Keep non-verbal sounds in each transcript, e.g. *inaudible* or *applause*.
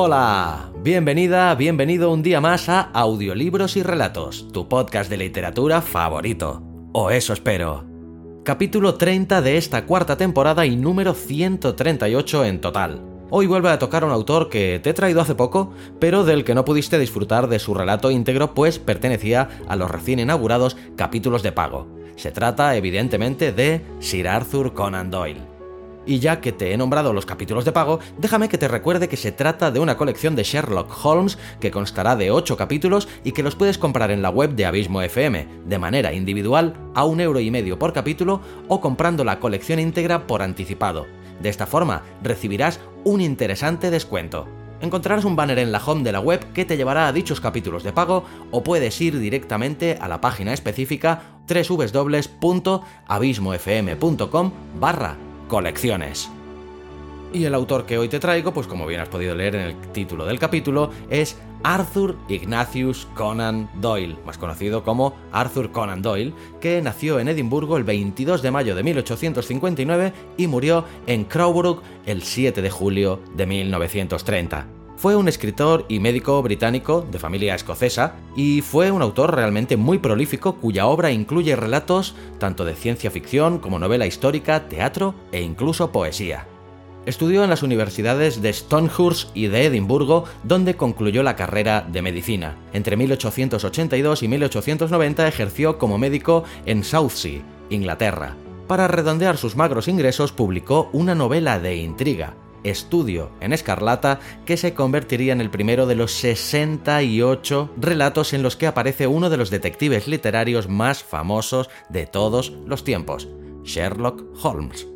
Hola, bienvenida, bienvenido un día más a Audiolibros y Relatos, tu podcast de literatura favorito. O eso espero. Capítulo 30 de esta cuarta temporada y número 138 en total. Hoy vuelve a tocar un autor que te he traído hace poco, pero del que no pudiste disfrutar de su relato íntegro, pues pertenecía a los recién inaugurados capítulos de pago. Se trata, evidentemente, de Sir Arthur Conan Doyle. Y ya que te he nombrado los capítulos de pago, déjame que te recuerde que se trata de una colección de Sherlock Holmes que constará de 8 capítulos y que los puedes comprar en la web de Abismo FM, de manera individual, a un euro y medio por capítulo o comprando la colección íntegra por anticipado. De esta forma, recibirás un interesante descuento. Encontrarás un banner en la home de la web que te llevará a dichos capítulos de pago o puedes ir directamente a la página específica www.abismofm.com barra colecciones. Y el autor que hoy te traigo, pues como bien has podido leer en el título del capítulo, es Arthur Ignatius Conan Doyle, más conocido como Arthur Conan Doyle, que nació en Edimburgo el 22 de mayo de 1859 y murió en Crowborough el 7 de julio de 1930. Fue un escritor y médico británico de familia escocesa y fue un autor realmente muy prolífico cuya obra incluye relatos tanto de ciencia ficción como novela histórica, teatro e incluso poesía. Estudió en las universidades de Stonehurst y de Edimburgo, donde concluyó la carrera de medicina. Entre 1882 y 1890 ejerció como médico en Southsea, Inglaterra. Para redondear sus magros ingresos publicó una novela de intriga, Estudio en Escarlata, que se convertiría en el primero de los 68 relatos en los que aparece uno de los detectives literarios más famosos de todos los tiempos, Sherlock Holmes.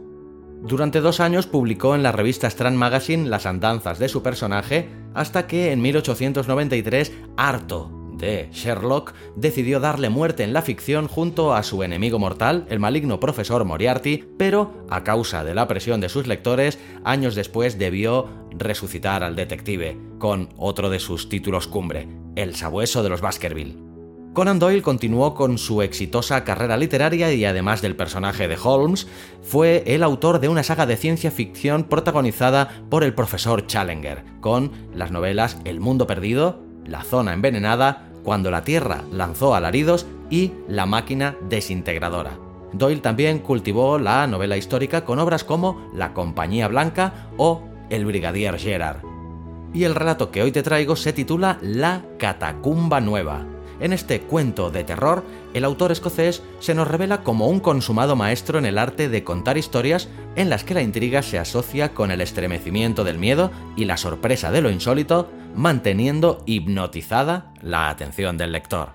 Durante dos años publicó en la revista Strand Magazine las andanzas de su personaje, hasta que en 1893, harto de Sherlock, decidió darle muerte en la ficción junto a su enemigo mortal, el maligno profesor Moriarty, pero a causa de la presión de sus lectores, años después debió resucitar al detective, con otro de sus títulos cumbre, El sabueso de los Baskerville. Conan Doyle continuó con su exitosa carrera literaria y además del personaje de Holmes, fue el autor de una saga de ciencia ficción protagonizada por el profesor Challenger, con las novelas El mundo perdido, La zona envenenada, cuando la Tierra lanzó alaridos y La máquina desintegradora. Doyle también cultivó la novela histórica con obras como La Compañía Blanca o El Brigadier Gerard. Y el relato que hoy te traigo se titula La Catacumba Nueva. En este cuento de terror, el autor escocés se nos revela como un consumado maestro en el arte de contar historias en las que la intriga se asocia con el estremecimiento del miedo y la sorpresa de lo insólito, manteniendo hipnotizada la atención del lector.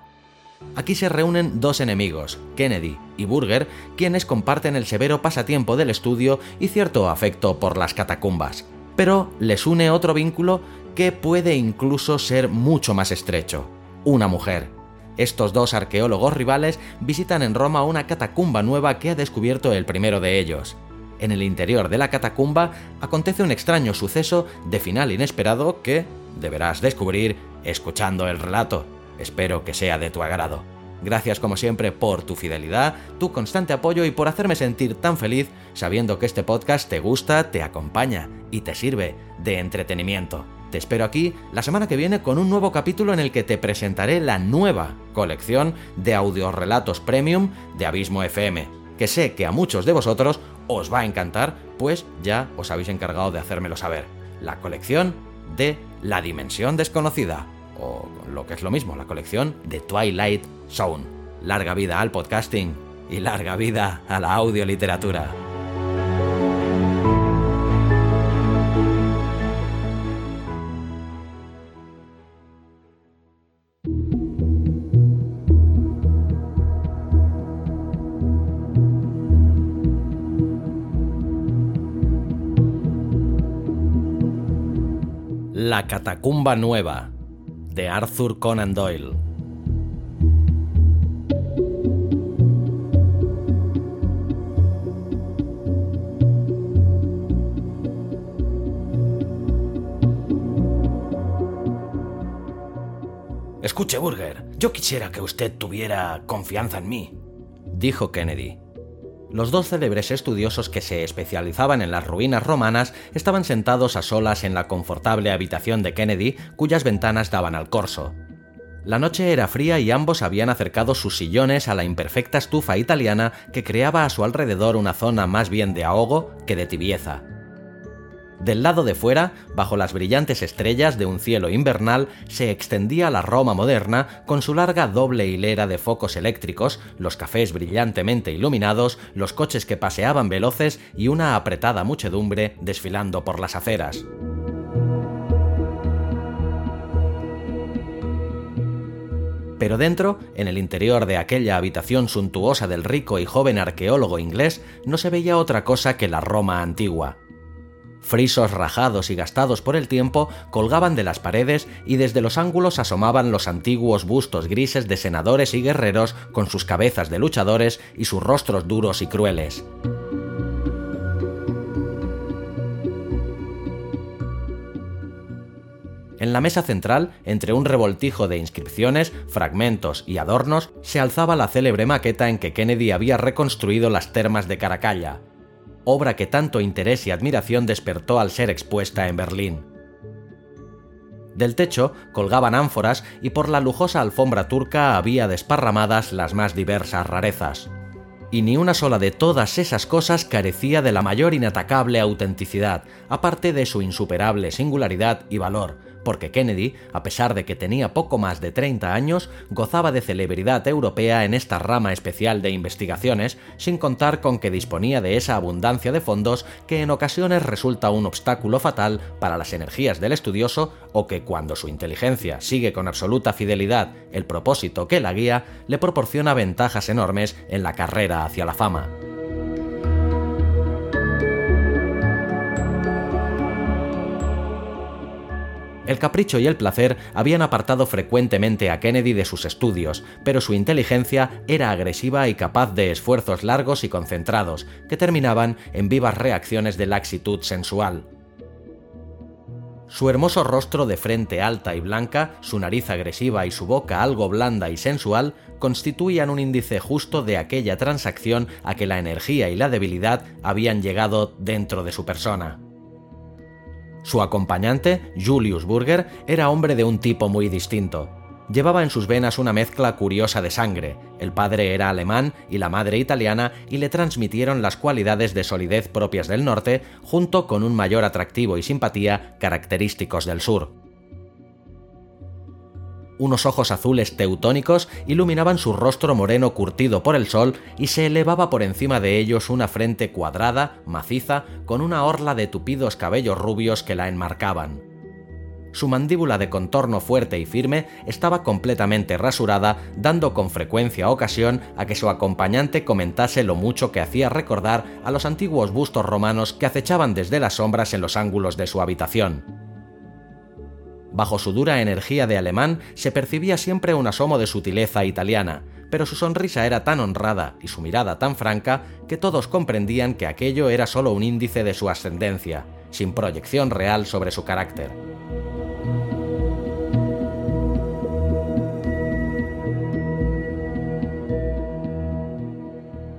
Aquí se reúnen dos enemigos, Kennedy y Burger, quienes comparten el severo pasatiempo del estudio y cierto afecto por las catacumbas. Pero les une otro vínculo que puede incluso ser mucho más estrecho, una mujer. Estos dos arqueólogos rivales visitan en Roma una catacumba nueva que ha descubierto el primero de ellos. En el interior de la catacumba acontece un extraño suceso de final inesperado que deberás descubrir escuchando el relato. Espero que sea de tu agrado. Gracias como siempre por tu fidelidad, tu constante apoyo y por hacerme sentir tan feliz sabiendo que este podcast te gusta, te acompaña y te sirve de entretenimiento. Te espero aquí la semana que viene con un nuevo capítulo en el que te presentaré la nueva colección de audiorelatos premium de Abismo FM, que sé que a muchos de vosotros os va a encantar, pues ya os habéis encargado de hacérmelo saber. La colección de La Dimensión Desconocida, o lo que es lo mismo, la colección de Twilight Zone. Larga vida al podcasting y larga vida a la audioliteratura. La Catacumba Nueva, de Arthur Conan Doyle. Escuche, Burger, yo quisiera que usted tuviera confianza en mí, dijo Kennedy. Los dos célebres estudiosos que se especializaban en las ruinas romanas estaban sentados a solas en la confortable habitación de Kennedy, cuyas ventanas daban al corso. La noche era fría y ambos habían acercado sus sillones a la imperfecta estufa italiana que creaba a su alrededor una zona más bien de ahogo que de tibieza. Del lado de fuera, bajo las brillantes estrellas de un cielo invernal, se extendía la Roma moderna con su larga doble hilera de focos eléctricos, los cafés brillantemente iluminados, los coches que paseaban veloces y una apretada muchedumbre desfilando por las aceras. Pero dentro, en el interior de aquella habitación suntuosa del rico y joven arqueólogo inglés, no se veía otra cosa que la Roma antigua. Frisos rajados y gastados por el tiempo colgaban de las paredes y desde los ángulos asomaban los antiguos bustos grises de senadores y guerreros con sus cabezas de luchadores y sus rostros duros y crueles. En la mesa central, entre un revoltijo de inscripciones, fragmentos y adornos, se alzaba la célebre maqueta en que Kennedy había reconstruido las termas de Caracalla, obra que tanto interés y admiración despertó al ser expuesta en Berlín. Del techo colgaban ánforas y por la lujosa alfombra turca había desparramadas las más diversas rarezas. Y ni una sola de todas esas cosas carecía de la mayor inatacable autenticidad, aparte de su insuperable singularidad y valor, porque Kennedy, a pesar de que tenía poco más de 30 años, gozaba de celebridad europea en esta rama especial de investigaciones, sin contar con que disponía de esa abundancia de fondos que en ocasiones resulta un obstáculo fatal para las energías del estudioso o que cuando su inteligencia sigue con absoluta fidelidad el propósito que la guía, le proporciona ventajas enormes en la carrera hacia la fama. El capricho y el placer habían apartado frecuentemente a Kennedy de sus estudios, pero su inteligencia era agresiva y capaz de esfuerzos largos y concentrados, que terminaban en vivas reacciones de laxitud sensual. Su hermoso rostro de frente alta y blanca, su nariz agresiva y su boca algo blanda y sensual constituían un índice justo de aquella transacción a que la energía y la debilidad habían llegado dentro de su persona. Su acompañante, Julius Burger, era hombre de un tipo muy distinto. Llevaba en sus venas una mezcla curiosa de sangre. El padre era alemán y la madre italiana y le transmitieron las cualidades de solidez propias del norte, junto con un mayor atractivo y simpatía característicos del sur. Unos ojos azules teutónicos iluminaban su rostro moreno curtido por el sol y se elevaba por encima de ellos una frente cuadrada, maciza, con una orla de tupidos cabellos rubios que la enmarcaban. Su mandíbula de contorno fuerte y firme estaba completamente rasurada, dando con frecuencia ocasión a que su acompañante comentase lo mucho que hacía recordar a los antiguos bustos romanos que acechaban desde las sombras en los ángulos de su habitación. Bajo su dura energía de alemán se percibía siempre un asomo de sutileza italiana, pero su sonrisa era tan honrada y su mirada tan franca que todos comprendían que aquello era solo un índice de su ascendencia, sin proyección real sobre su carácter.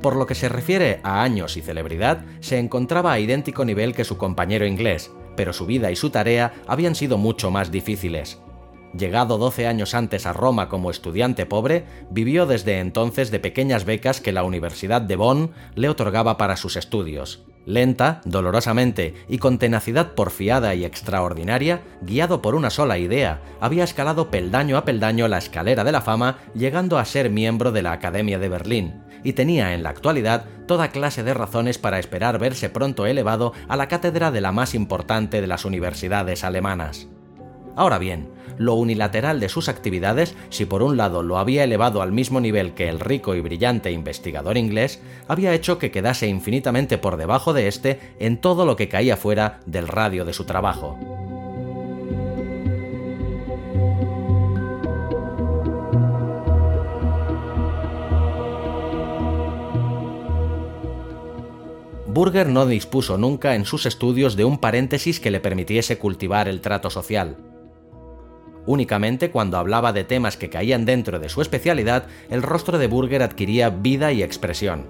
Por lo que se refiere a años y celebridad, se encontraba a idéntico nivel que su compañero inglés, pero su vida y su tarea habían sido mucho más difíciles. Llegado 12 años antes a Roma como estudiante pobre, vivió desde entonces de pequeñas becas que la Universidad de Bonn le otorgaba para sus estudios. Lenta, dolorosamente y con tenacidad porfiada y extraordinaria, guiado por una sola idea, había escalado peldaño a peldaño la escalera de la fama, llegando a ser miembro de la Academia de Berlín, y tenía en la actualidad toda clase de razones para esperar verse pronto elevado a la cátedra de la más importante de las universidades alemanas. Ahora bien, lo unilateral de sus actividades, si por un lado lo había elevado al mismo nivel que el rico y brillante investigador inglés, había hecho que quedase infinitamente por debajo de éste en todo lo que caía fuera del radio de su trabajo. Burger no dispuso nunca en sus estudios de un paréntesis que le permitiese cultivar el trato social. Únicamente cuando hablaba de temas que caían dentro de su especialidad, el rostro de Burger adquiría vida y expresión.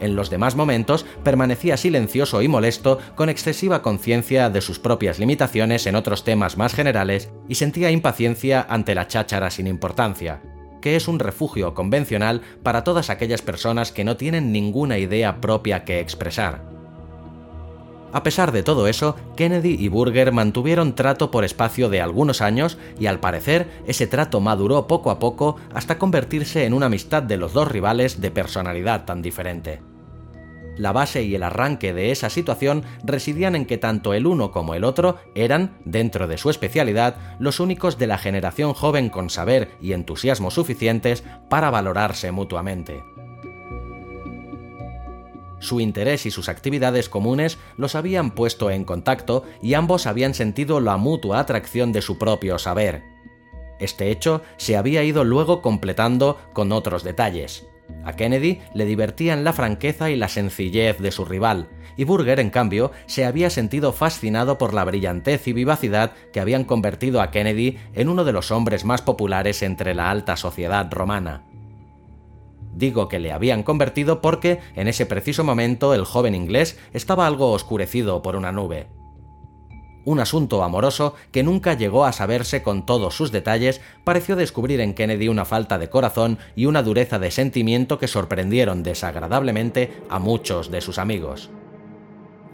En los demás momentos permanecía silencioso y molesto, con excesiva conciencia de sus propias limitaciones en otros temas más generales, y sentía impaciencia ante la cháchara sin importancia, que es un refugio convencional para todas aquellas personas que no tienen ninguna idea propia que expresar. A pesar de todo eso, Kennedy y Burger mantuvieron trato por espacio de algunos años y al parecer ese trato maduró poco a poco hasta convertirse en una amistad de los dos rivales de personalidad tan diferente. La base y el arranque de esa situación residían en que tanto el uno como el otro eran, dentro de su especialidad, los únicos de la generación joven con saber y entusiasmo suficientes para valorarse mutuamente. Su interés y sus actividades comunes los habían puesto en contacto y ambos habían sentido la mutua atracción de su propio saber. Este hecho se había ido luego completando con otros detalles. A Kennedy le divertían la franqueza y la sencillez de su rival, y Burger, en cambio, se había sentido fascinado por la brillantez y vivacidad que habían convertido a Kennedy en uno de los hombres más populares entre la alta sociedad romana. Digo que le habían convertido porque, en ese preciso momento, el joven inglés estaba algo oscurecido por una nube un asunto amoroso que nunca llegó a saberse con todos sus detalles, pareció descubrir en Kennedy una falta de corazón y una dureza de sentimiento que sorprendieron desagradablemente a muchos de sus amigos.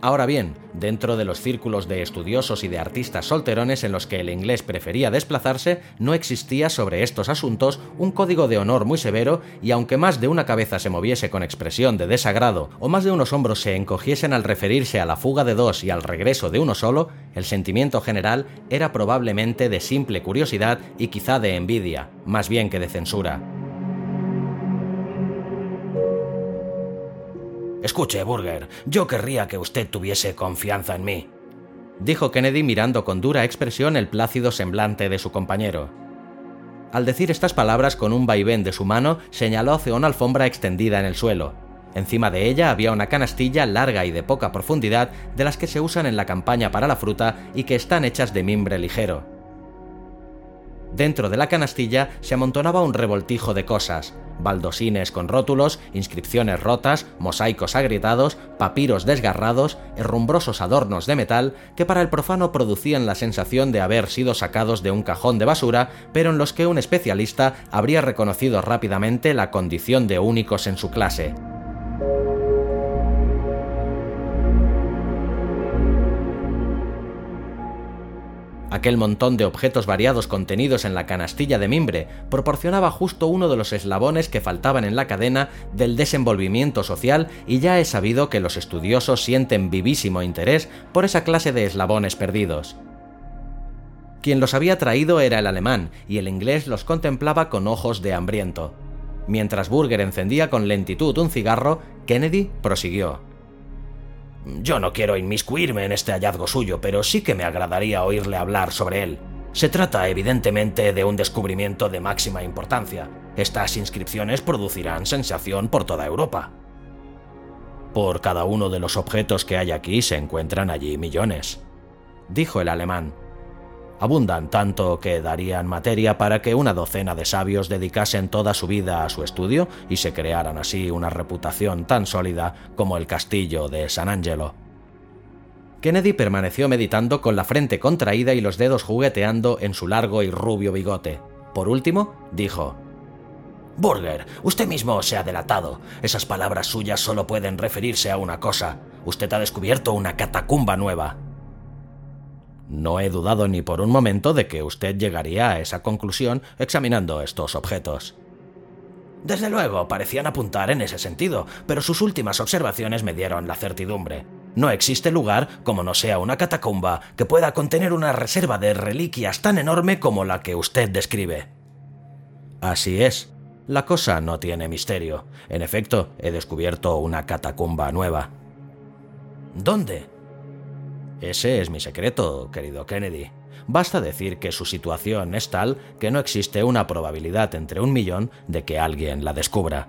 Ahora bien, dentro de los círculos de estudiosos y de artistas solterones en los que el inglés prefería desplazarse, no existía sobre estos asuntos un código de honor muy severo y aunque más de una cabeza se moviese con expresión de desagrado o más de unos hombros se encogiesen al referirse a la fuga de dos y al regreso de uno solo, el sentimiento general era probablemente de simple curiosidad y quizá de envidia, más bien que de censura. Escuche, Burger, yo querría que usted tuviese confianza en mí, dijo Kennedy mirando con dura expresión el plácido semblante de su compañero. Al decir estas palabras con un vaivén de su mano, señaló hacia una alfombra extendida en el suelo. Encima de ella había una canastilla larga y de poca profundidad de las que se usan en la campaña para la fruta y que están hechas de mimbre ligero. Dentro de la canastilla se amontonaba un revoltijo de cosas, baldosines con rótulos, inscripciones rotas, mosaicos agrietados, papiros desgarrados, herrumbrosos adornos de metal que para el profano producían la sensación de haber sido sacados de un cajón de basura, pero en los que un especialista habría reconocido rápidamente la condición de únicos en su clase. Aquel montón de objetos variados contenidos en la canastilla de mimbre proporcionaba justo uno de los eslabones que faltaban en la cadena del desenvolvimiento social y ya he sabido que los estudiosos sienten vivísimo interés por esa clase de eslabones perdidos. Quien los había traído era el alemán y el inglés los contemplaba con ojos de hambriento. Mientras Burger encendía con lentitud un cigarro, Kennedy prosiguió. Yo no quiero inmiscuirme en este hallazgo suyo, pero sí que me agradaría oírle hablar sobre él. Se trata evidentemente de un descubrimiento de máxima importancia. Estas inscripciones producirán sensación por toda Europa. Por cada uno de los objetos que hay aquí se encuentran allí millones, dijo el alemán abundan tanto que darían materia para que una docena de sabios dedicasen toda su vida a su estudio y se crearan así una reputación tan sólida como el castillo de San Angelo. Kennedy permaneció meditando con la frente contraída y los dedos jugueteando en su largo y rubio bigote. Por último, dijo, Burger, usted mismo se ha delatado. Esas palabras suyas solo pueden referirse a una cosa. Usted ha descubierto una catacumba nueva. No he dudado ni por un momento de que usted llegaría a esa conclusión examinando estos objetos. Desde luego, parecían apuntar en ese sentido, pero sus últimas observaciones me dieron la certidumbre. No existe lugar, como no sea una catacumba, que pueda contener una reserva de reliquias tan enorme como la que usted describe. Así es. La cosa no tiene misterio. En efecto, he descubierto una catacumba nueva. ¿Dónde? Ese es mi secreto, querido Kennedy. Basta decir que su situación es tal que no existe una probabilidad entre un millón de que alguien la descubra.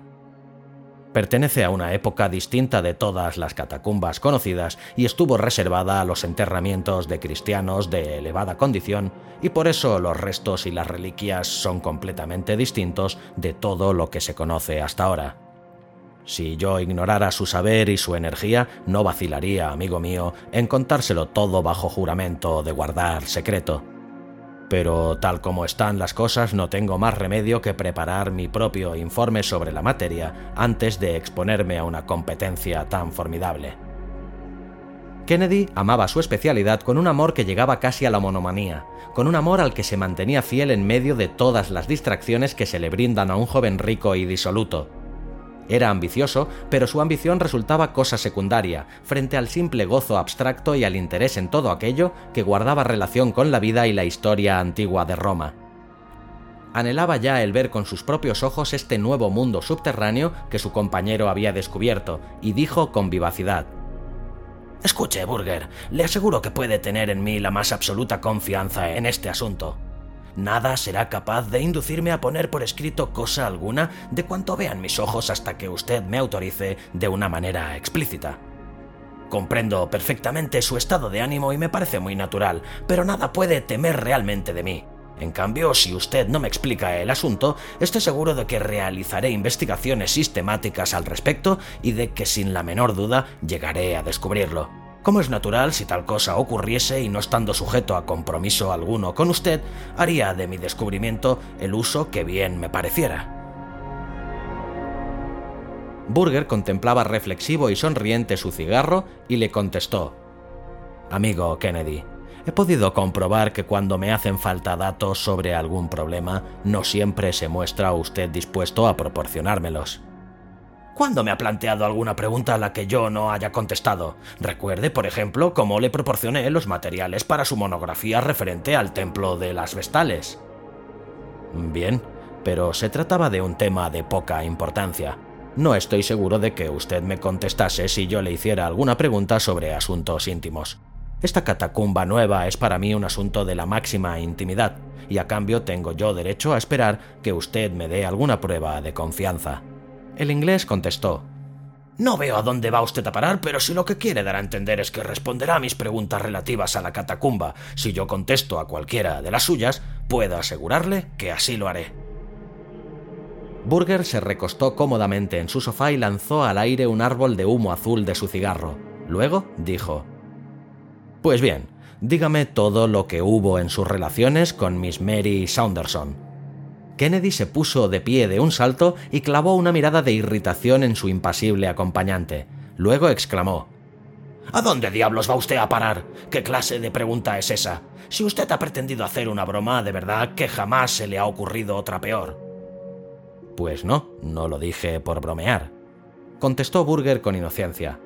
Pertenece a una época distinta de todas las catacumbas conocidas y estuvo reservada a los enterramientos de cristianos de elevada condición y por eso los restos y las reliquias son completamente distintos de todo lo que se conoce hasta ahora. Si yo ignorara su saber y su energía, no vacilaría, amigo mío, en contárselo todo bajo juramento de guardar secreto pero tal como están las cosas no tengo más remedio que preparar mi propio informe sobre la materia antes de exponerme a una competencia tan formidable. Kennedy amaba su especialidad con un amor que llegaba casi a la monomanía, con un amor al que se mantenía fiel en medio de todas las distracciones que se le brindan a un joven rico y disoluto. Era ambicioso, pero su ambición resultaba cosa secundaria, frente al simple gozo abstracto y al interés en todo aquello que guardaba relación con la vida y la historia antigua de Roma. Anhelaba ya el ver con sus propios ojos este nuevo mundo subterráneo que su compañero había descubierto, y dijo con vivacidad, Escuche, Burger, le aseguro que puede tener en mí la más absoluta confianza en este asunto. Nada será capaz de inducirme a poner por escrito cosa alguna de cuanto vean mis ojos hasta que usted me autorice de una manera explícita. Comprendo perfectamente su estado de ánimo y me parece muy natural, pero nada puede temer realmente de mí. En cambio, si usted no me explica el asunto, estoy seguro de que realizaré investigaciones sistemáticas al respecto y de que sin la menor duda llegaré a descubrirlo. Como es natural, si tal cosa ocurriese y no estando sujeto a compromiso alguno con usted, haría de mi descubrimiento el uso que bien me pareciera. Burger contemplaba reflexivo y sonriente su cigarro y le contestó, Amigo Kennedy, he podido comprobar que cuando me hacen falta datos sobre algún problema, no siempre se muestra usted dispuesto a proporcionármelos. ¿Cuándo me ha planteado alguna pregunta a la que yo no haya contestado? Recuerde, por ejemplo, cómo le proporcioné los materiales para su monografía referente al templo de las Vestales. Bien, pero se trataba de un tema de poca importancia. No estoy seguro de que usted me contestase si yo le hiciera alguna pregunta sobre asuntos íntimos. Esta catacumba nueva es para mí un asunto de la máxima intimidad, y a cambio tengo yo derecho a esperar que usted me dé alguna prueba de confianza. El inglés contestó, no veo a dónde va usted a parar, pero si lo que quiere dar a entender es que responderá a mis preguntas relativas a la catacumba si yo contesto a cualquiera de las suyas, puedo asegurarle que así lo haré. Burger se recostó cómodamente en su sofá y lanzó al aire un árbol de humo azul de su cigarro. Luego dijo, Pues bien, dígame todo lo que hubo en sus relaciones con Miss Mary Saunderson. Kennedy se puso de pie de un salto y clavó una mirada de irritación en su impasible acompañante. Luego exclamó ¿A dónde diablos va usted a parar? ¿Qué clase de pregunta es esa? Si usted ha pretendido hacer una broma, de verdad que jamás se le ha ocurrido otra peor. Pues no, no lo dije por bromear, contestó Burger con inocencia.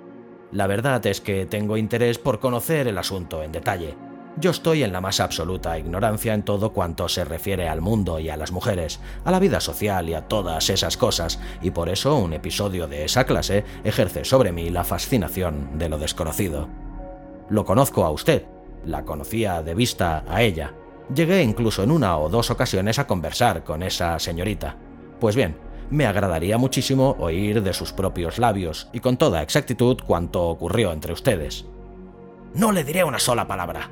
La verdad es que tengo interés por conocer el asunto en detalle. Yo estoy en la más absoluta ignorancia en todo cuanto se refiere al mundo y a las mujeres, a la vida social y a todas esas cosas, y por eso un episodio de esa clase ejerce sobre mí la fascinación de lo desconocido. Lo conozco a usted, la conocía de vista a ella. Llegué incluso en una o dos ocasiones a conversar con esa señorita. Pues bien, me agradaría muchísimo oír de sus propios labios y con toda exactitud cuanto ocurrió entre ustedes. No le diré una sola palabra,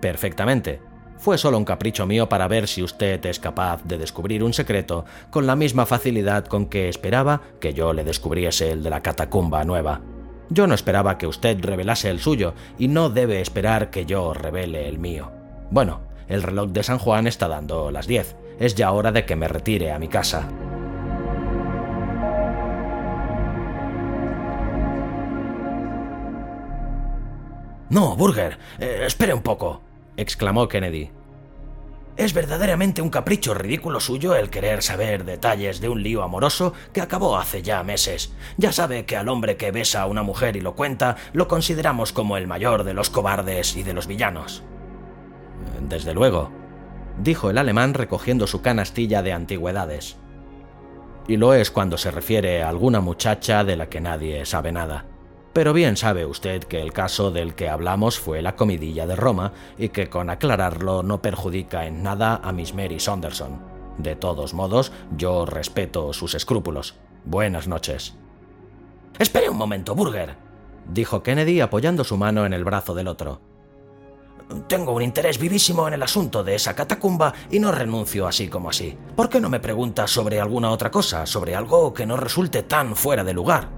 Perfectamente. Fue solo un capricho mío para ver si usted es capaz de descubrir un secreto con la misma facilidad con que esperaba que yo le descubriese el de la catacumba nueva. Yo no esperaba que usted revelase el suyo y no debe esperar que yo revele el mío. Bueno, el reloj de San Juan está dando las 10. Es ya hora de que me retire a mi casa. No, Burger, eh, espere un poco exclamó Kennedy. Es verdaderamente un capricho ridículo suyo el querer saber detalles de un lío amoroso que acabó hace ya meses. Ya sabe que al hombre que besa a una mujer y lo cuenta, lo consideramos como el mayor de los cobardes y de los villanos. Desde luego, dijo el alemán recogiendo su canastilla de antigüedades. Y lo es cuando se refiere a alguna muchacha de la que nadie sabe nada. Pero bien sabe usted que el caso del que hablamos fue la comidilla de Roma y que con aclararlo no perjudica en nada a Miss Mary Saunderson. De todos modos, yo respeto sus escrúpulos. Buenas noches. Espere un momento, Burger, dijo Kennedy apoyando su mano en el brazo del otro. Tengo un interés vivísimo en el asunto de esa catacumba y no renuncio así como así. ¿Por qué no me pregunta sobre alguna otra cosa, sobre algo que no resulte tan fuera de lugar?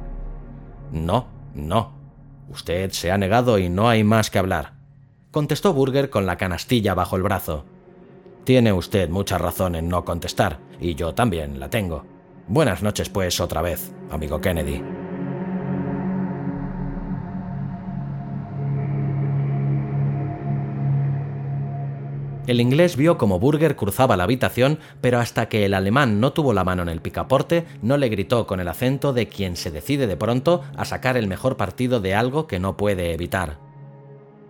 No, no. Usted se ha negado y no hay más que hablar, contestó Burger con la canastilla bajo el brazo. Tiene usted mucha razón en no contestar, y yo también la tengo. Buenas noches, pues, otra vez, amigo Kennedy. El inglés vio como Burger cruzaba la habitación, pero hasta que el alemán no tuvo la mano en el picaporte, no le gritó con el acento de quien se decide de pronto a sacar el mejor partido de algo que no puede evitar.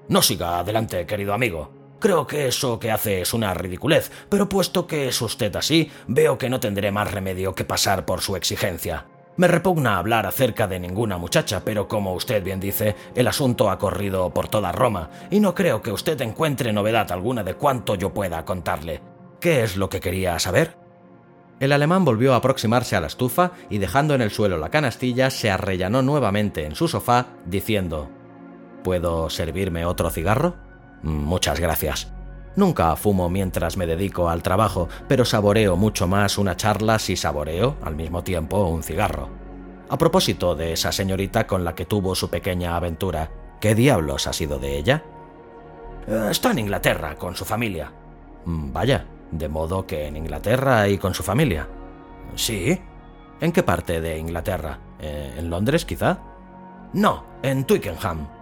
No siga adelante, querido amigo. Creo que eso que hace es una ridiculez, pero puesto que es usted así, veo que no tendré más remedio que pasar por su exigencia. Me repugna hablar acerca de ninguna muchacha, pero como usted bien dice, el asunto ha corrido por toda Roma, y no creo que usted encuentre novedad alguna de cuanto yo pueda contarle. ¿Qué es lo que quería saber? El alemán volvió a aproximarse a la estufa y dejando en el suelo la canastilla, se arrellanó nuevamente en su sofá, diciendo ¿Puedo servirme otro cigarro? Muchas gracias. Nunca fumo mientras me dedico al trabajo, pero saboreo mucho más una charla si saboreo al mismo tiempo un cigarro. A propósito de esa señorita con la que tuvo su pequeña aventura, ¿qué diablos ha sido de ella? Eh, está en Inglaterra con su familia. Mm, vaya, de modo que en Inglaterra y con su familia. Sí. ¿En qué parte de Inglaterra? Eh, ¿En Londres, quizá? No, en Twickenham.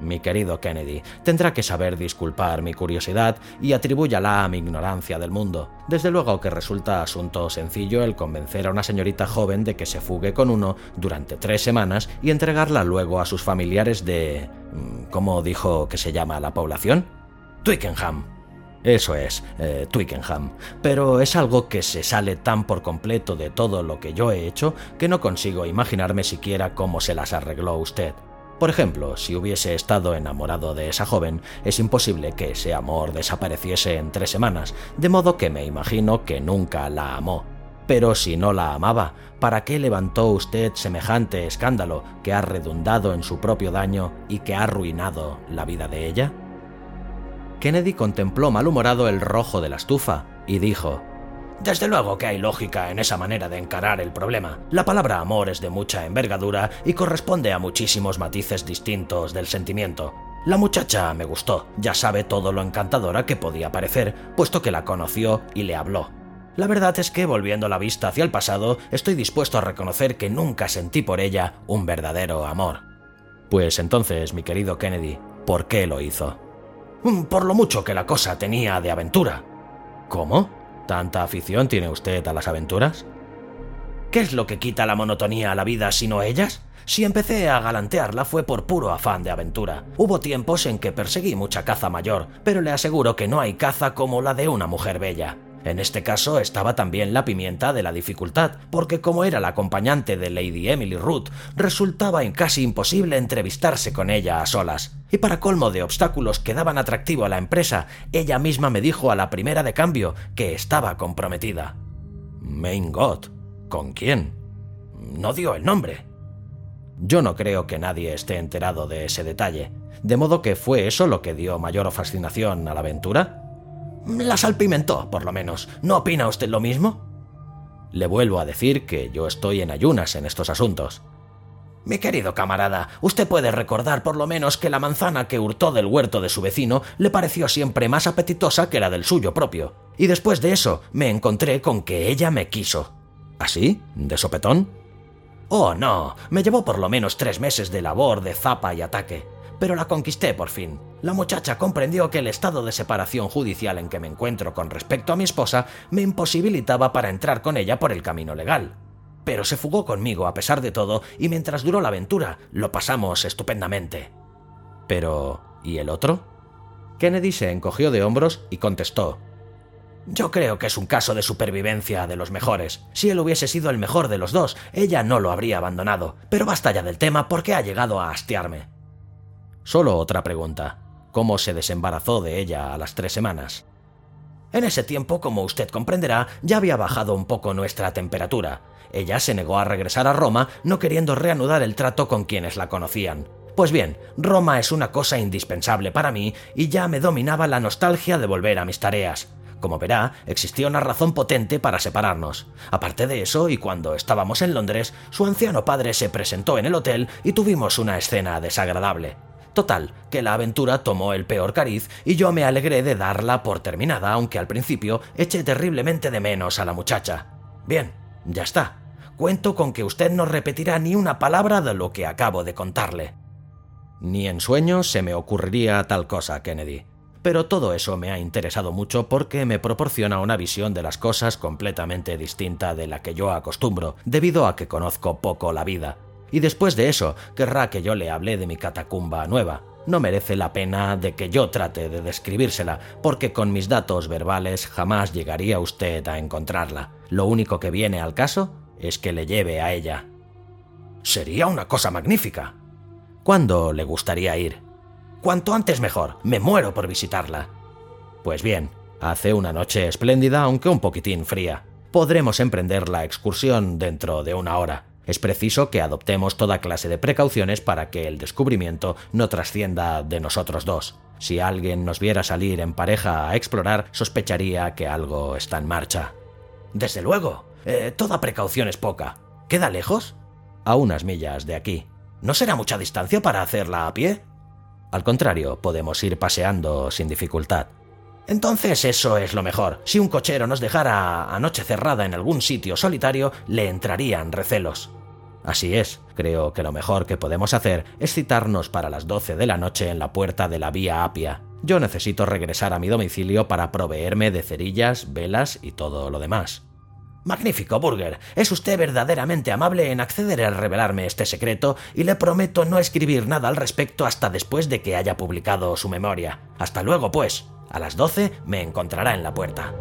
Mi querido Kennedy, tendrá que saber disculpar mi curiosidad y atribúyala a mi ignorancia del mundo. Desde luego que resulta asunto sencillo el convencer a una señorita joven de que se fugue con uno durante tres semanas y entregarla luego a sus familiares de... Mm, ¿Cómo dijo que se llama la población? Twickenham. Eso es, eh, Twickenham. Pero es algo que se sale tan por completo de todo lo que yo he hecho que no consigo imaginarme siquiera cómo se las arregló usted. Por ejemplo, si hubiese estado enamorado de esa joven, es imposible que ese amor desapareciese en tres semanas, de modo que me imagino que nunca la amó. Pero si no la amaba, ¿para qué levantó usted semejante escándalo que ha redundado en su propio daño y que ha arruinado la vida de ella? Kennedy contempló malhumorado el rojo de la estufa y dijo, desde luego que hay lógica en esa manera de encarar el problema. La palabra amor es de mucha envergadura y corresponde a muchísimos matices distintos del sentimiento. La muchacha me gustó, ya sabe todo lo encantadora que podía parecer, puesto que la conoció y le habló. La verdad es que, volviendo la vista hacia el pasado, estoy dispuesto a reconocer que nunca sentí por ella un verdadero amor. Pues entonces, mi querido Kennedy, ¿por qué lo hizo? Mm, por lo mucho que la cosa tenía de aventura. ¿Cómo? ¿Tanta afición tiene usted a las aventuras? ¿Qué es lo que quita la monotonía a la vida sino ellas? Si empecé a galantearla fue por puro afán de aventura. Hubo tiempos en que perseguí mucha caza mayor, pero le aseguro que no hay caza como la de una mujer bella. En este caso estaba también la pimienta de la dificultad, porque como era la acompañante de Lady Emily Root, resultaba casi imposible entrevistarse con ella a solas. Y para colmo de obstáculos que daban atractivo a la empresa, ella misma me dijo a la primera de cambio que estaba comprometida. Main God. ¿Con quién? No dio el nombre. Yo no creo que nadie esté enterado de ese detalle. ¿De modo que fue eso lo que dio mayor fascinación a la aventura? La salpimentó, por lo menos. ¿No opina usted lo mismo? Le vuelvo a decir que yo estoy en ayunas en estos asuntos. Mi querido camarada, usted puede recordar por lo menos que la manzana que hurtó del huerto de su vecino le pareció siempre más apetitosa que la del suyo propio. Y después de eso me encontré con que ella me quiso. ¿Así? ¿De sopetón? Oh, no. Me llevó por lo menos tres meses de labor, de zapa y ataque pero la conquisté por fin. La muchacha comprendió que el estado de separación judicial en que me encuentro con respecto a mi esposa me imposibilitaba para entrar con ella por el camino legal. Pero se fugó conmigo a pesar de todo y mientras duró la aventura lo pasamos estupendamente. Pero... ¿y el otro? Kennedy se encogió de hombros y contestó. Yo creo que es un caso de supervivencia de los mejores. Si él hubiese sido el mejor de los dos, ella no lo habría abandonado. Pero basta ya del tema porque ha llegado a hastiarme. Solo otra pregunta. ¿Cómo se desembarazó de ella a las tres semanas? En ese tiempo, como usted comprenderá, ya había bajado un poco nuestra temperatura. Ella se negó a regresar a Roma, no queriendo reanudar el trato con quienes la conocían. Pues bien, Roma es una cosa indispensable para mí y ya me dominaba la nostalgia de volver a mis tareas. Como verá, existía una razón potente para separarnos. Aparte de eso, y cuando estábamos en Londres, su anciano padre se presentó en el hotel y tuvimos una escena desagradable. Total, que la aventura tomó el peor cariz y yo me alegré de darla por terminada, aunque al principio eché terriblemente de menos a la muchacha. Bien, ya está. Cuento con que usted no repetirá ni una palabra de lo que acabo de contarle. Ni en sueños se me ocurriría tal cosa, Kennedy pero todo eso me ha interesado mucho porque me proporciona una visión de las cosas completamente distinta de la que yo acostumbro, debido a que conozco poco la vida. Y después de eso, querrá que yo le hable de mi catacumba nueva. No merece la pena de que yo trate de describírsela, porque con mis datos verbales jamás llegaría usted a encontrarla. Lo único que viene al caso es que le lleve a ella. Sería una cosa magnífica. ¿Cuándo le gustaría ir? Cuanto antes mejor, me muero por visitarla. Pues bien, hace una noche espléndida, aunque un poquitín fría. Podremos emprender la excursión dentro de una hora. Es preciso que adoptemos toda clase de precauciones para que el descubrimiento no trascienda de nosotros dos. Si alguien nos viera salir en pareja a explorar, sospecharía que algo está en marcha. Desde luego. Eh, toda precaución es poca. ¿Queda lejos? A unas millas de aquí. ¿No será mucha distancia para hacerla a pie? Al contrario, podemos ir paseando sin dificultad. Entonces eso es lo mejor. Si un cochero nos dejara a noche cerrada en algún sitio solitario, le entrarían recelos. Así es, creo que lo mejor que podemos hacer es citarnos para las 12 de la noche en la puerta de la vía Apia. Yo necesito regresar a mi domicilio para proveerme de cerillas, velas y todo lo demás. Magnífico, Burger. Es usted verdaderamente amable en acceder a revelarme este secreto y le prometo no escribir nada al respecto hasta después de que haya publicado su memoria. Hasta luego, pues. A las 12 me encontrará en la puerta.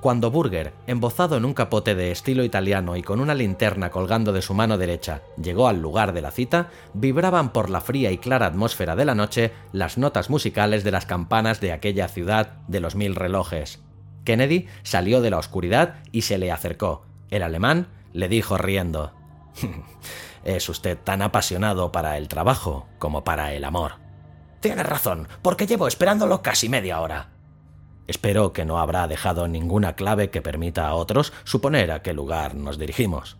Cuando Burger, embozado en un capote de estilo italiano y con una linterna colgando de su mano derecha, llegó al lugar de la cita, vibraban por la fría y clara atmósfera de la noche las notas musicales de las campanas de aquella ciudad de los mil relojes. Kennedy salió de la oscuridad y se le acercó. El alemán le dijo riendo, *laughs* Es usted tan apasionado para el trabajo como para el amor. Tiene razón, porque llevo esperándolo casi media hora. Espero que no habrá dejado ninguna clave que permita a otros suponer a qué lugar nos dirigimos.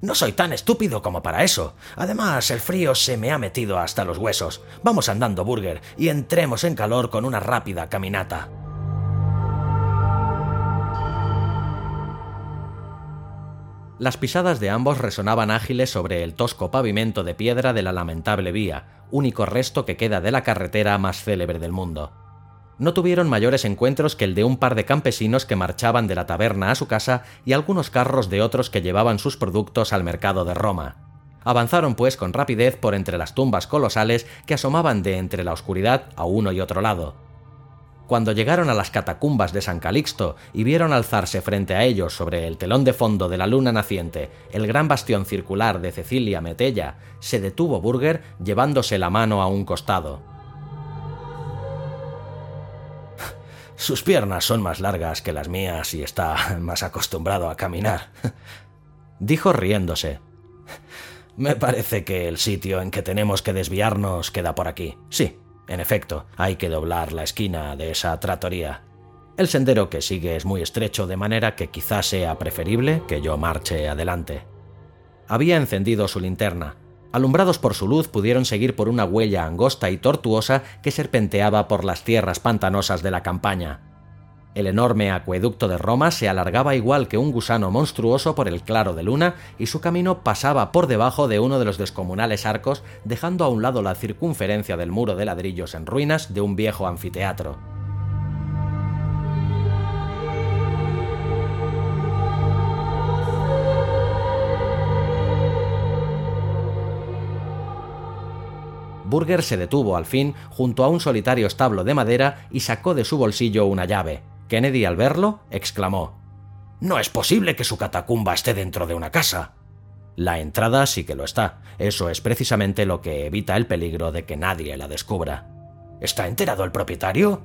No soy tan estúpido como para eso. Además, el frío se me ha metido hasta los huesos. Vamos andando, Burger, y entremos en calor con una rápida caminata. Las pisadas de ambos resonaban ágiles sobre el tosco pavimento de piedra de la lamentable vía, único resto que queda de la carretera más célebre del mundo no tuvieron mayores encuentros que el de un par de campesinos que marchaban de la taberna a su casa y algunos carros de otros que llevaban sus productos al mercado de Roma. Avanzaron pues con rapidez por entre las tumbas colosales que asomaban de entre la oscuridad a uno y otro lado. Cuando llegaron a las catacumbas de San Calixto y vieron alzarse frente a ellos sobre el telón de fondo de la luna naciente el gran bastión circular de Cecilia Metella, se detuvo Burger llevándose la mano a un costado. *laughs* Sus piernas son más largas que las mías y está *laughs* más acostumbrado a caminar. *laughs* Dijo riéndose. Me parece que el sitio en que tenemos que desviarnos queda por aquí. Sí, en efecto, hay que doblar la esquina de esa tratoría. El sendero que sigue es muy estrecho, de manera que quizás sea preferible que yo marche adelante. Había encendido su linterna, alumbrados por su luz, pudieron seguir por una huella angosta y tortuosa que serpenteaba por las tierras pantanosas de la campaña. El enorme acueducto de Roma se alargaba igual que un gusano monstruoso por el claro de luna y su camino pasaba por debajo de uno de los descomunales arcos, dejando a un lado la circunferencia del muro de ladrillos en ruinas de un viejo anfiteatro. Burger se detuvo al fin junto a un solitario establo de madera y sacó de su bolsillo una llave. Kennedy al verlo exclamó No es posible que su catacumba esté dentro de una casa. La entrada sí que lo está. Eso es precisamente lo que evita el peligro de que nadie la descubra. ¿Está enterado el propietario?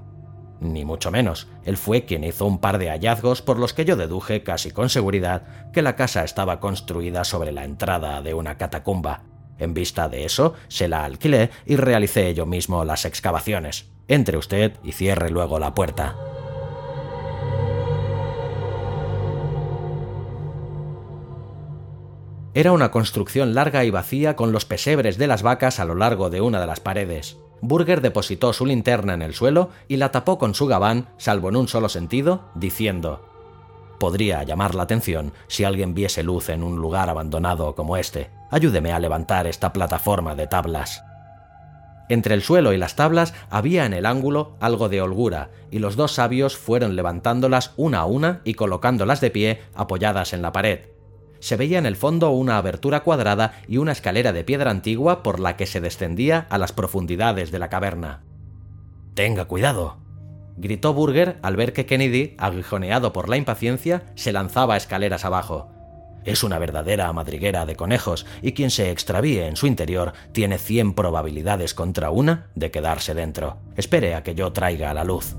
Ni mucho menos. Él fue quien hizo un par de hallazgos por los que yo deduje casi con seguridad que la casa estaba construida sobre la entrada de una catacumba. En vista de eso, se la alquilé y realicé yo mismo las excavaciones. Entre usted y cierre luego la puerta. Era una construcción larga y vacía con los pesebres de las vacas a lo largo de una de las paredes. Burger depositó su linterna en el suelo y la tapó con su gabán, salvo en un solo sentido, diciendo Podría llamar la atención si alguien viese luz en un lugar abandonado como este. Ayúdeme a levantar esta plataforma de tablas. Entre el suelo y las tablas había en el ángulo algo de holgura, y los dos sabios fueron levantándolas una a una y colocándolas de pie apoyadas en la pared se veía en el fondo una abertura cuadrada y una escalera de piedra antigua por la que se descendía a las profundidades de la caverna. Tenga cuidado, gritó Burger al ver que Kennedy, aguijoneado por la impaciencia, se lanzaba escaleras abajo. Es una verdadera madriguera de conejos, y quien se extravíe en su interior tiene 100 probabilidades contra una de quedarse dentro. Espere a que yo traiga a la luz.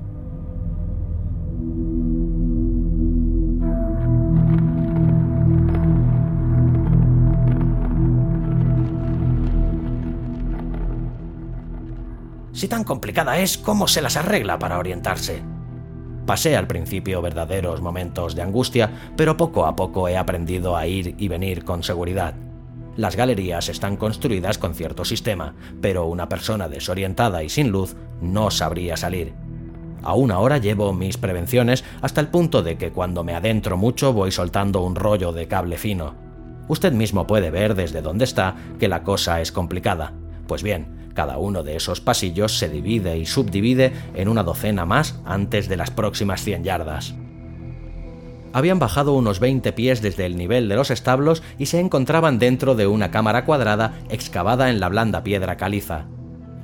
Si tan complicada es, ¿cómo se las arregla para orientarse? Pasé al principio verdaderos momentos de angustia, pero poco a poco he aprendido a ir y venir con seguridad. Las galerías están construidas con cierto sistema, pero una persona desorientada y sin luz no sabría salir. Aún ahora llevo mis prevenciones hasta el punto de que cuando me adentro mucho voy soltando un rollo de cable fino. Usted mismo puede ver desde donde está que la cosa es complicada. Pues bien, cada uno de esos pasillos se divide y subdivide en una docena más antes de las próximas 100 yardas. Habían bajado unos 20 pies desde el nivel de los establos y se encontraban dentro de una cámara cuadrada excavada en la blanda piedra caliza.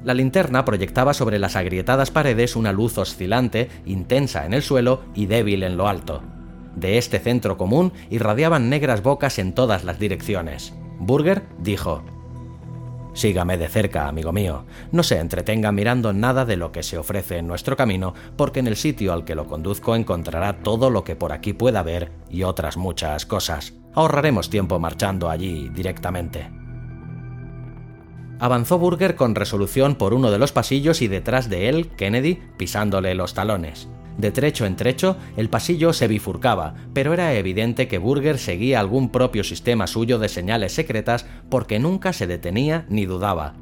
La linterna proyectaba sobre las agrietadas paredes una luz oscilante, intensa en el suelo y débil en lo alto. De este centro común irradiaban negras bocas en todas las direcciones. Burger dijo, Sígame de cerca, amigo mío. No se entretenga mirando nada de lo que se ofrece en nuestro camino, porque en el sitio al que lo conduzco encontrará todo lo que por aquí pueda ver y otras muchas cosas. Ahorraremos tiempo marchando allí directamente. Avanzó Burger con resolución por uno de los pasillos y detrás de él Kennedy pisándole los talones. De trecho en trecho, el pasillo se bifurcaba, pero era evidente que Burger seguía algún propio sistema suyo de señales secretas porque nunca se detenía ni dudaba.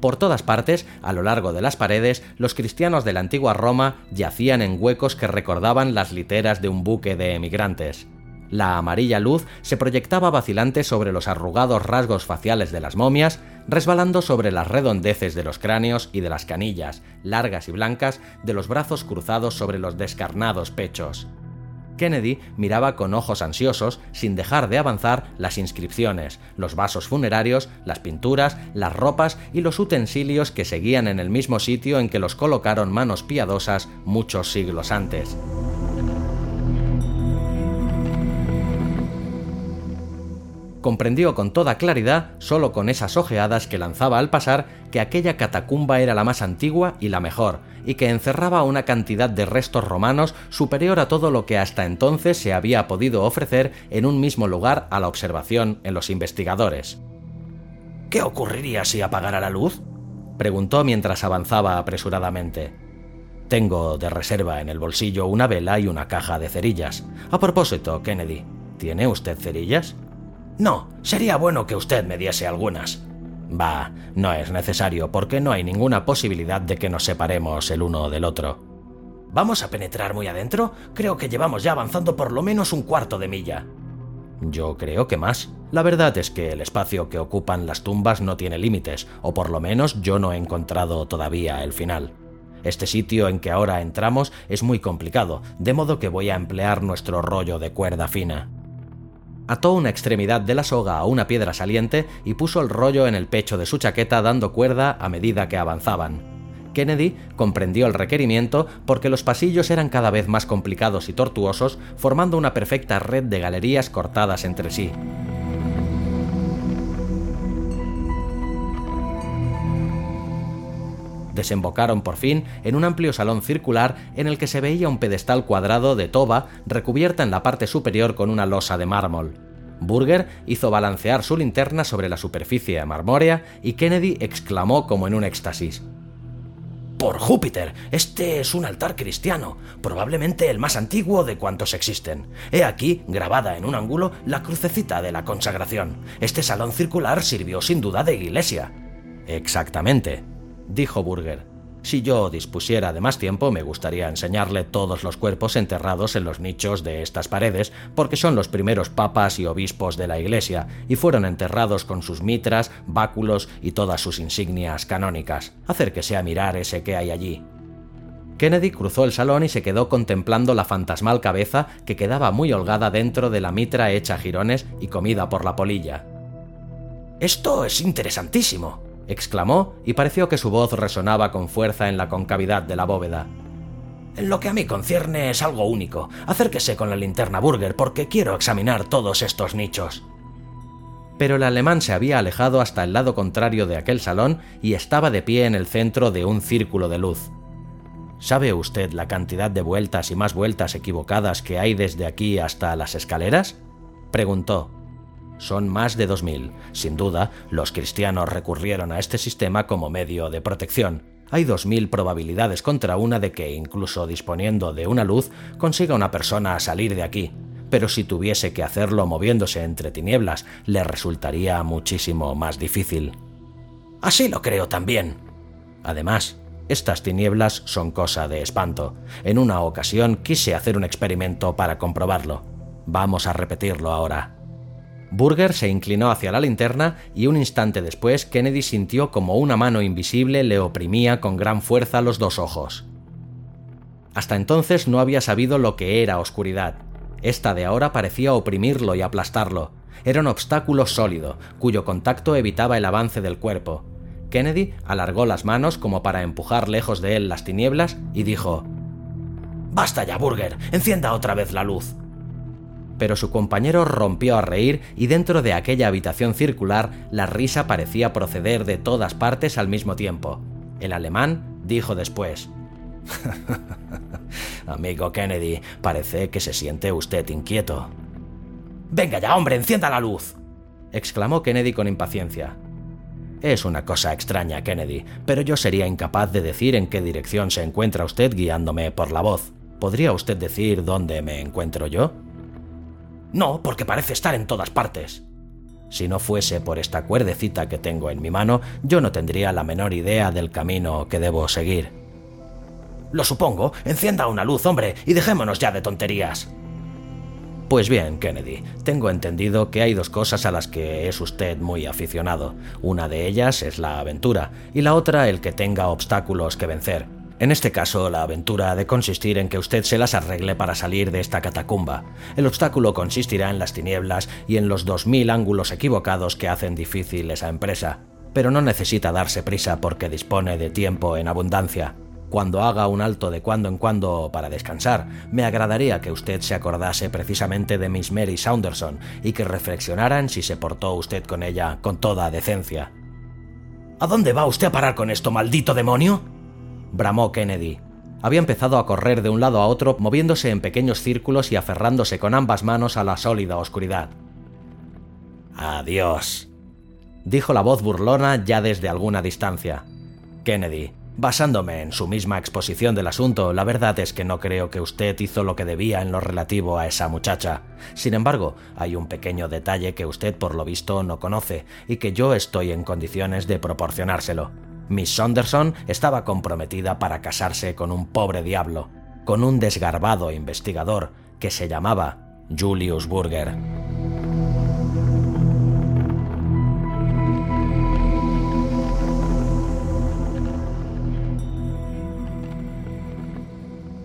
Por todas partes, a lo largo de las paredes, los cristianos de la antigua Roma yacían en huecos que recordaban las literas de un buque de emigrantes. La amarilla luz se proyectaba vacilante sobre los arrugados rasgos faciales de las momias, resbalando sobre las redondeces de los cráneos y de las canillas, largas y blancas, de los brazos cruzados sobre los descarnados pechos. Kennedy miraba con ojos ansiosos, sin dejar de avanzar, las inscripciones, los vasos funerarios, las pinturas, las ropas y los utensilios que seguían en el mismo sitio en que los colocaron manos piadosas muchos siglos antes. Comprendió con toda claridad, solo con esas ojeadas que lanzaba al pasar, que aquella catacumba era la más antigua y la mejor, y que encerraba una cantidad de restos romanos superior a todo lo que hasta entonces se había podido ofrecer en un mismo lugar a la observación en los investigadores. ¿Qué ocurriría si apagara la luz? preguntó mientras avanzaba apresuradamente. Tengo de reserva en el bolsillo una vela y una caja de cerillas. A propósito, Kennedy, ¿tiene usted cerillas? No, sería bueno que usted me diese algunas. Va, no es necesario porque no hay ninguna posibilidad de que nos separemos el uno del otro. ¿Vamos a penetrar muy adentro? Creo que llevamos ya avanzando por lo menos un cuarto de milla. Yo creo que más. La verdad es que el espacio que ocupan las tumbas no tiene límites, o por lo menos yo no he encontrado todavía el final. Este sitio en que ahora entramos es muy complicado, de modo que voy a emplear nuestro rollo de cuerda fina. Ató una extremidad de la soga a una piedra saliente y puso el rollo en el pecho de su chaqueta dando cuerda a medida que avanzaban. Kennedy comprendió el requerimiento porque los pasillos eran cada vez más complicados y tortuosos, formando una perfecta red de galerías cortadas entre sí. Desembocaron por fin en un amplio salón circular en el que se veía un pedestal cuadrado de toba recubierta en la parte superior con una losa de mármol. Burger hizo balancear su linterna sobre la superficie marmórea y Kennedy exclamó como en un éxtasis. Por Júpiter, este es un altar cristiano, probablemente el más antiguo de cuantos existen. He aquí, grabada en un ángulo, la crucecita de la consagración. Este salón circular sirvió sin duda de iglesia. Exactamente, dijo Burger. Si yo dispusiera de más tiempo, me gustaría enseñarle todos los cuerpos enterrados en los nichos de estas paredes, porque son los primeros papas y obispos de la Iglesia, y fueron enterrados con sus mitras, báculos y todas sus insignias canónicas. Acérquese a mirar ese que hay allí. Kennedy cruzó el salón y se quedó contemplando la fantasmal cabeza que quedaba muy holgada dentro de la mitra hecha jirones y comida por la polilla. Esto es interesantísimo, exclamó y pareció que su voz resonaba con fuerza en la concavidad de la bóveda. En lo que a mí concierne es algo único. Acérquese con la linterna Burger porque quiero examinar todos estos nichos. Pero el alemán se había alejado hasta el lado contrario de aquel salón y estaba de pie en el centro de un círculo de luz. ¿Sabe usted la cantidad de vueltas y más vueltas equivocadas que hay desde aquí hasta las escaleras? preguntó son más de 2.000. Sin duda, los cristianos recurrieron a este sistema como medio de protección. Hay 2.000 probabilidades contra una de que, incluso disponiendo de una luz, consiga una persona salir de aquí. Pero si tuviese que hacerlo moviéndose entre tinieblas, le resultaría muchísimo más difícil. Así lo creo también. Además, estas tinieblas son cosa de espanto. En una ocasión quise hacer un experimento para comprobarlo. Vamos a repetirlo ahora. Burger se inclinó hacia la linterna y un instante después Kennedy sintió como una mano invisible le oprimía con gran fuerza los dos ojos. Hasta entonces no había sabido lo que era oscuridad. Esta de ahora parecía oprimirlo y aplastarlo. Era un obstáculo sólido, cuyo contacto evitaba el avance del cuerpo. Kennedy alargó las manos como para empujar lejos de él las tinieblas y dijo Basta ya, Burger. Encienda otra vez la luz pero su compañero rompió a reír y dentro de aquella habitación circular la risa parecía proceder de todas partes al mismo tiempo. El alemán dijo después, *laughs* Amigo Kennedy, parece que se siente usted inquieto. Venga ya, hombre, encienda la luz. exclamó Kennedy con impaciencia. Es una cosa extraña, Kennedy, pero yo sería incapaz de decir en qué dirección se encuentra usted guiándome por la voz. ¿Podría usted decir dónde me encuentro yo? No, porque parece estar en todas partes. Si no fuese por esta cuerdecita que tengo en mi mano, yo no tendría la menor idea del camino que debo seguir. Lo supongo. Encienda una luz, hombre, y dejémonos ya de tonterías. Pues bien, Kennedy, tengo entendido que hay dos cosas a las que es usted muy aficionado. Una de ellas es la aventura, y la otra el que tenga obstáculos que vencer. En este caso, la aventura ha de consistir en que usted se las arregle para salir de esta catacumba. El obstáculo consistirá en las tinieblas y en los dos mil ángulos equivocados que hacen difícil esa empresa. Pero no necesita darse prisa porque dispone de tiempo en abundancia. Cuando haga un alto de cuando en cuando para descansar, me agradaría que usted se acordase precisamente de Miss Mary Saunderson y que reflexionara en si se portó usted con ella con toda decencia. ¿A dónde va usted a parar con esto, maldito demonio? Bramó Kennedy. Había empezado a correr de un lado a otro, moviéndose en pequeños círculos y aferrándose con ambas manos a la sólida oscuridad. Adiós, dijo la voz burlona ya desde alguna distancia. Kennedy, basándome en su misma exposición del asunto, la verdad es que no creo que usted hizo lo que debía en lo relativo a esa muchacha. Sin embargo, hay un pequeño detalle que usted por lo visto no conoce y que yo estoy en condiciones de proporcionárselo. Miss Saunderson estaba comprometida para casarse con un pobre diablo, con un desgarbado investigador que se llamaba Julius Burger.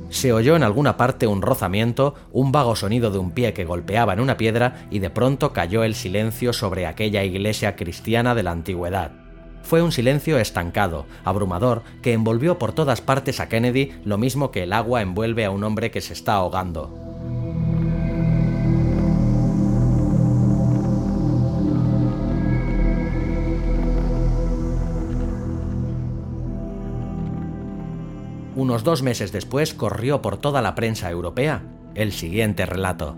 Se oyó en alguna parte un rozamiento, un vago sonido de un pie que golpeaba en una piedra y de pronto cayó el silencio sobre aquella iglesia cristiana de la antigüedad. Fue un silencio estancado, abrumador, que envolvió por todas partes a Kennedy lo mismo que el agua envuelve a un hombre que se está ahogando. Unos dos meses después corrió por toda la prensa europea el siguiente relato.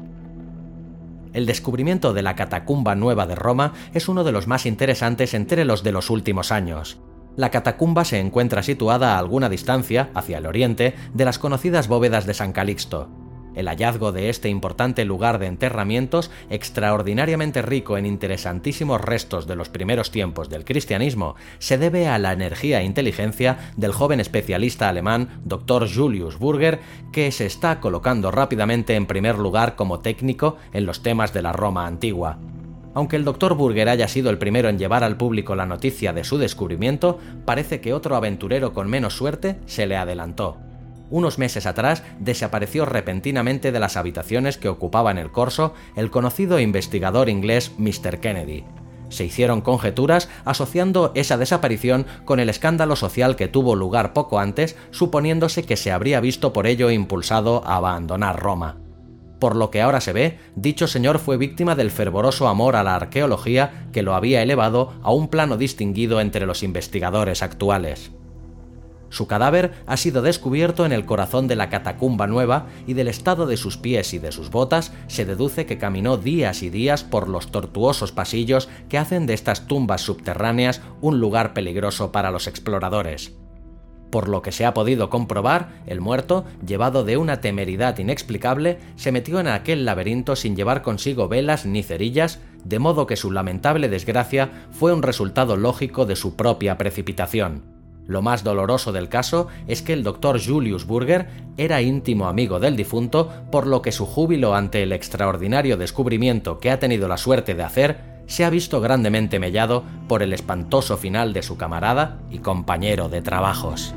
El descubrimiento de la catacumba nueva de Roma es uno de los más interesantes entre los de los últimos años. La catacumba se encuentra situada a alguna distancia, hacia el oriente, de las conocidas bóvedas de San Calixto. El hallazgo de este importante lugar de enterramientos, extraordinariamente rico en interesantísimos restos de los primeros tiempos del cristianismo, se debe a la energía e inteligencia del joven especialista alemán Dr. Julius Burger, que se está colocando rápidamente en primer lugar como técnico en los temas de la Roma antigua. Aunque el Dr. Burger haya sido el primero en llevar al público la noticia de su descubrimiento, parece que otro aventurero con menos suerte se le adelantó unos meses atrás desapareció repentinamente de las habitaciones que ocupaba en el corso el conocido investigador inglés Mr. Kennedy. Se hicieron conjeturas asociando esa desaparición con el escándalo social que tuvo lugar poco antes, suponiéndose que se habría visto por ello impulsado a abandonar Roma. Por lo que ahora se ve, dicho señor fue víctima del fervoroso amor a la arqueología que lo había elevado a un plano distinguido entre los investigadores actuales. Su cadáver ha sido descubierto en el corazón de la catacumba nueva y del estado de sus pies y de sus botas se deduce que caminó días y días por los tortuosos pasillos que hacen de estas tumbas subterráneas un lugar peligroso para los exploradores. Por lo que se ha podido comprobar, el muerto, llevado de una temeridad inexplicable, se metió en aquel laberinto sin llevar consigo velas ni cerillas, de modo que su lamentable desgracia fue un resultado lógico de su propia precipitación. Lo más doloroso del caso es que el doctor Julius Burger era íntimo amigo del difunto, por lo que su júbilo ante el extraordinario descubrimiento que ha tenido la suerte de hacer se ha visto grandemente mellado por el espantoso final de su camarada y compañero de trabajos.